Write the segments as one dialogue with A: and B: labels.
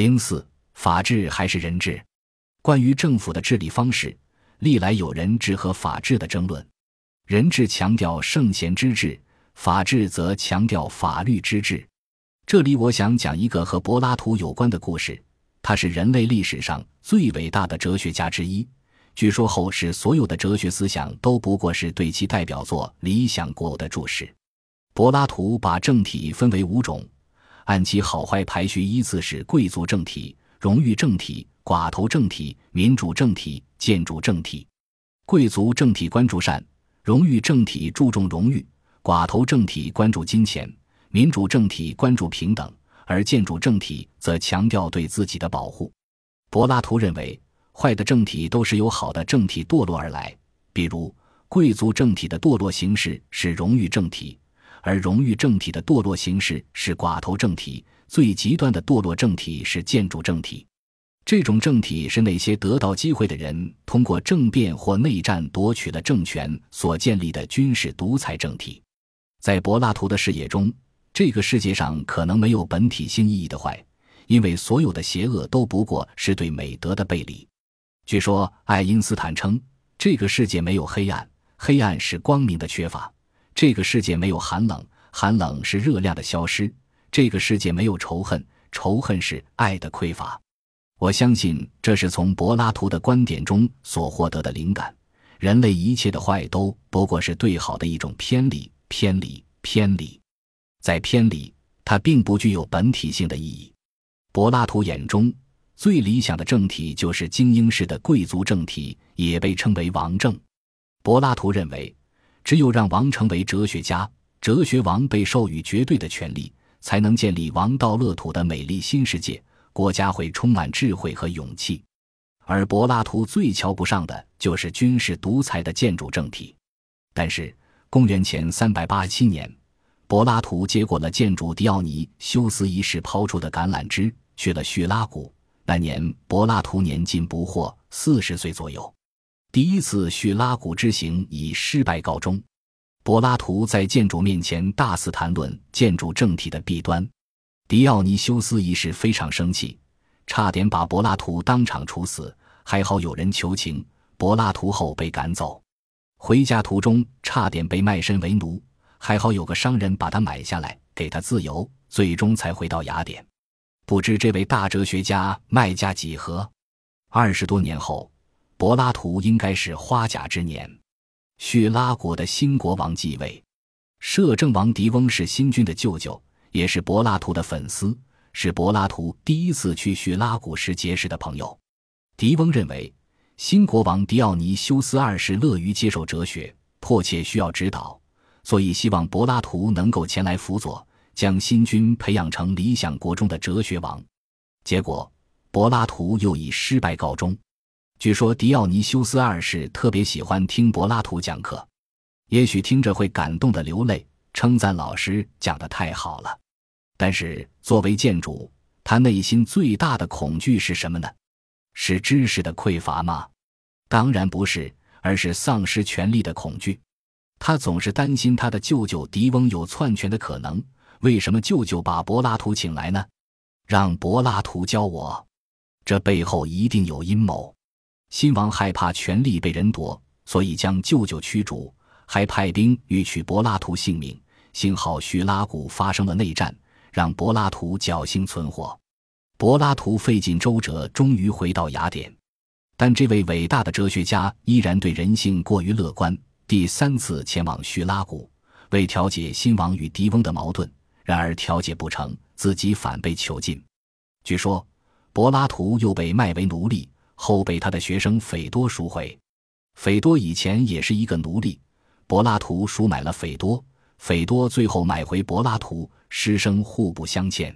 A: 零四，法治还是人治？关于政府的治理方式，历来有人治和法治的争论。人治强调圣贤之治，法治则强调法律之治。这里我想讲一个和柏拉图有关的故事。他是人类历史上最伟大的哲学家之一。据说后世所有的哲学思想都不过是对其代表作《理想国》的注释。柏拉图把政体分为五种。按其好坏排序依次是：贵族政体、荣誉政体、寡头政体、民主政体、建筑政体。贵族政体关注善，荣誉政体注重荣誉，寡头政体关注金钱，民主政体关注平等，而建筑政体则强调对自己的保护。柏拉图认为，坏的政体都是由好的政体堕落而来。比如，贵族政体的堕落形式是荣誉政体。而荣誉政体的堕落形式是寡头政体，最极端的堕落政体是建筑政体。这种政体是那些得到机会的人通过政变或内战夺取了政权所建立的军事独裁政体。在柏拉图的视野中，这个世界上可能没有本体性意义的坏，因为所有的邪恶都不过是对美德的背离。据说爱因斯坦称，这个世界没有黑暗，黑暗是光明的缺乏。这个世界没有寒冷，寒冷是热量的消失。这个世界没有仇恨，仇恨是爱的匮乏。我相信这是从柏拉图的观点中所获得的灵感。人类一切的坏都不过是对好的一种偏离，偏离，偏离。在偏离，它并不具有本体性的意义。柏拉图眼中最理想的政体就是精英式的贵族政体，也被称为王政。柏拉图认为。只有让王成为哲学家，哲学王被授予绝对的权利，才能建立王道乐土的美丽新世界，国家会充满智慧和勇气。而柏拉图最瞧不上的就是军事独裁的建筑政体。但是，公元前三百八十七年，柏拉图接过了建筑狄奥尼修斯一世抛出的橄榄枝，去了叙拉古。那年，柏拉图年近不惑，四十岁左右。第一次叙拉古之行以失败告终，柏拉图在建筑面前大肆谈论建筑政体的弊端，狄奥尼修斯一世非常生气，差点把柏拉图当场处死。还好有人求情，柏拉图后被赶走，回家途中差点被卖身为奴，还好有个商人把他买下来，给他自由，最终才回到雅典。不知这位大哲学家卖价几何？二十多年后。柏拉图应该是花甲之年，叙拉古的新国王继位，摄政王狄翁是新君的舅舅，也是柏拉图的粉丝，是柏拉图第一次去叙拉古时结识的朋友。狄翁认为新国王狄奥尼修斯二世乐于接受哲学，迫切需要指导，所以希望柏拉图能够前来辅佐，将新君培养成理想国中的哲学王。结果，柏拉图又以失败告终。据说狄奥尼修斯二世特别喜欢听柏拉图讲课，也许听着会感动的流泪，称赞老师讲的太好了。但是作为建筑，他内心最大的恐惧是什么呢？是知识的匮乏吗？当然不是，而是丧失权力的恐惧。他总是担心他的舅舅狄翁有篡权的可能。为什么舅舅把柏拉图请来呢？让柏拉图教我，这背后一定有阴谋。新王害怕权力被人夺，所以将舅舅驱逐，还派兵欲取柏拉图性命。幸好叙拉古发生了内战，让柏拉图侥幸存活。柏拉图费尽周折，终于回到雅典。但这位伟大的哲学家依然对人性过于乐观。第三次前往叙拉古，为调解新王与狄翁的矛盾，然而调解不成，自己反被囚禁。据说，柏拉图又被卖为奴隶。后被他的学生斐多赎回，斐多以前也是一个奴隶，柏拉图赎买了斐多，斐多最后买回柏拉图，师生互不相欠。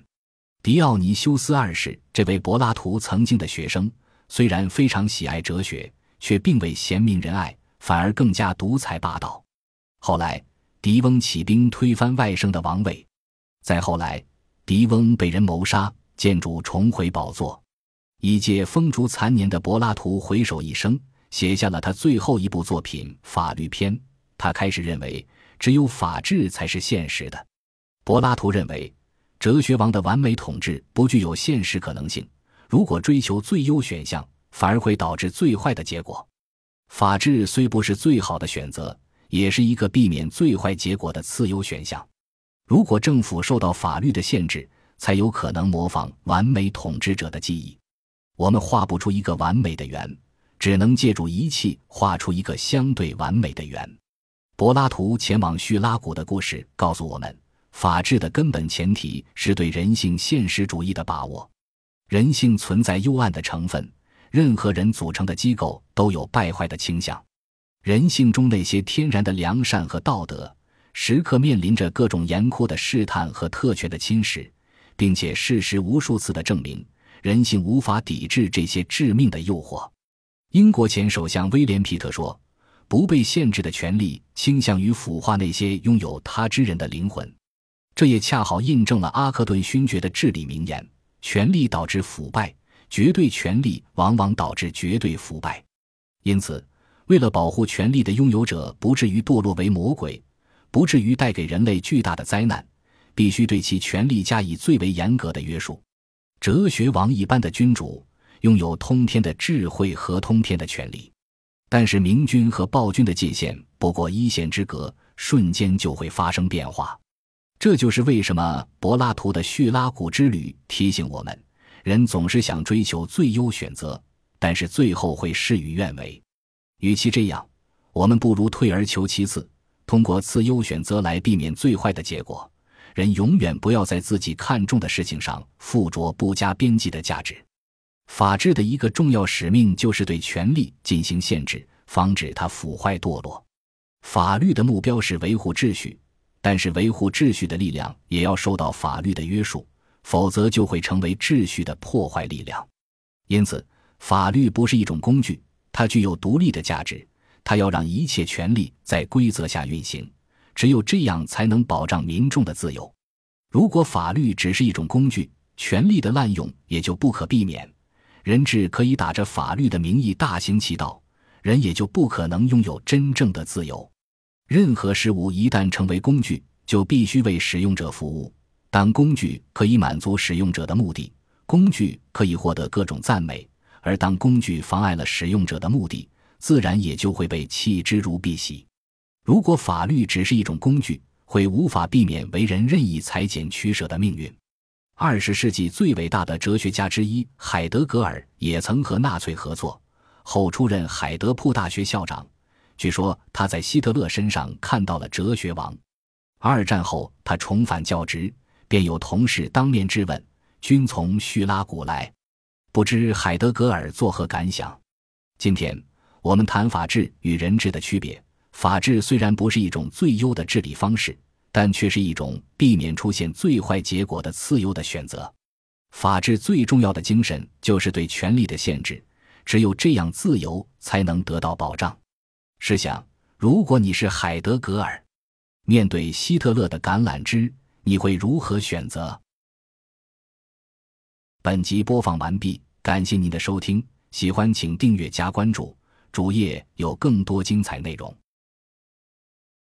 A: 狄奥尼修斯二世这位柏拉图曾经的学生，虽然非常喜爱哲学，却并未贤明仁爱，反而更加独裁霸道。后来，狄翁起兵推翻外甥的王位，再后来，狄翁被人谋杀，建筑重回宝座。已届风烛残年的柏拉图回首一生，写下了他最后一部作品《法律篇》。他开始认为，只有法治才是现实的。柏拉图认为，哲学王的完美统治不具有现实可能性，如果追求最优选项，反而会导致最坏的结果。法治虽不是最好的选择，也是一个避免最坏结果的次优选项。如果政府受到法律的限制，才有可能模仿完美统治者的记忆。我们画不出一个完美的圆，只能借助仪器画出一个相对完美的圆。柏拉图前往叙拉古的故事告诉我们，法治的根本前提是对人性现实主义的把握。人性存在幽暗的成分。任何人组成的机构都有败坏的倾向，人性中那些天然的良善和道德，时刻面临着各种严酷的试探和特权的侵蚀，并且事实无数次的证明，人性无法抵制这些致命的诱惑。英国前首相威廉·皮特说：“不被限制的权利倾向于腐化那些拥有他之人的灵魂。”这也恰好印证了阿克顿勋爵的至理名言：“权力导致腐败。”绝对权力往往导致绝对腐败，因此，为了保护权力的拥有者不至于堕落为魔鬼，不至于带给人类巨大的灾难，必须对其权力加以最为严格的约束。哲学王一般的君主拥有通天的智慧和通天的权力，但是明君和暴君的界限不过一线之隔，瞬间就会发生变化。这就是为什么柏拉图的叙拉古之旅提醒我们。人总是想追求最优选择，但是最后会事与愿违。与其这样，我们不如退而求其次，通过次优选择来避免最坏的结果。人永远不要在自己看重的事情上附着不加边际的价值。法治的一个重要使命就是对权力进行限制，防止它腐坏堕落。法律的目标是维护秩序，但是维护秩序的力量也要受到法律的约束。否则就会成为秩序的破坏力量。因此，法律不是一种工具，它具有独立的价值。它要让一切权利在规则下运行，只有这样才能保障民众的自由。如果法律只是一种工具，权力的滥用也就不可避免。人质可以打着法律的名义大行其道，人也就不可能拥有真正的自由。任何事物一旦成为工具，就必须为使用者服务。当工具可以满足使用者的目的，工具可以获得各种赞美；而当工具妨碍了使用者的目的，自然也就会被弃之如敝屣。如果法律只是一种工具，会无法避免为人任意裁剪取舍的命运。二十世纪最伟大的哲学家之一海德格尔也曾和纳粹合作，后出任海德堡大学校长。据说他在希特勒身上看到了哲学王。二战后，他重返教职。便有同事当面质问：“君从叙拉古来，不知海德格尔作何感想？”今天我们谈法治与人治的区别。法治虽然不是一种最优的治理方式，但却是一种避免出现最坏结果的次优的选择。法治最重要的精神就是对权力的限制，只有这样，自由才能得到保障。试想，如果你是海德格尔，面对希特勒的橄榄枝。你会如何选择？本集播放完毕，感谢您的收听，喜欢请订阅加关注，主页有更多精彩内容。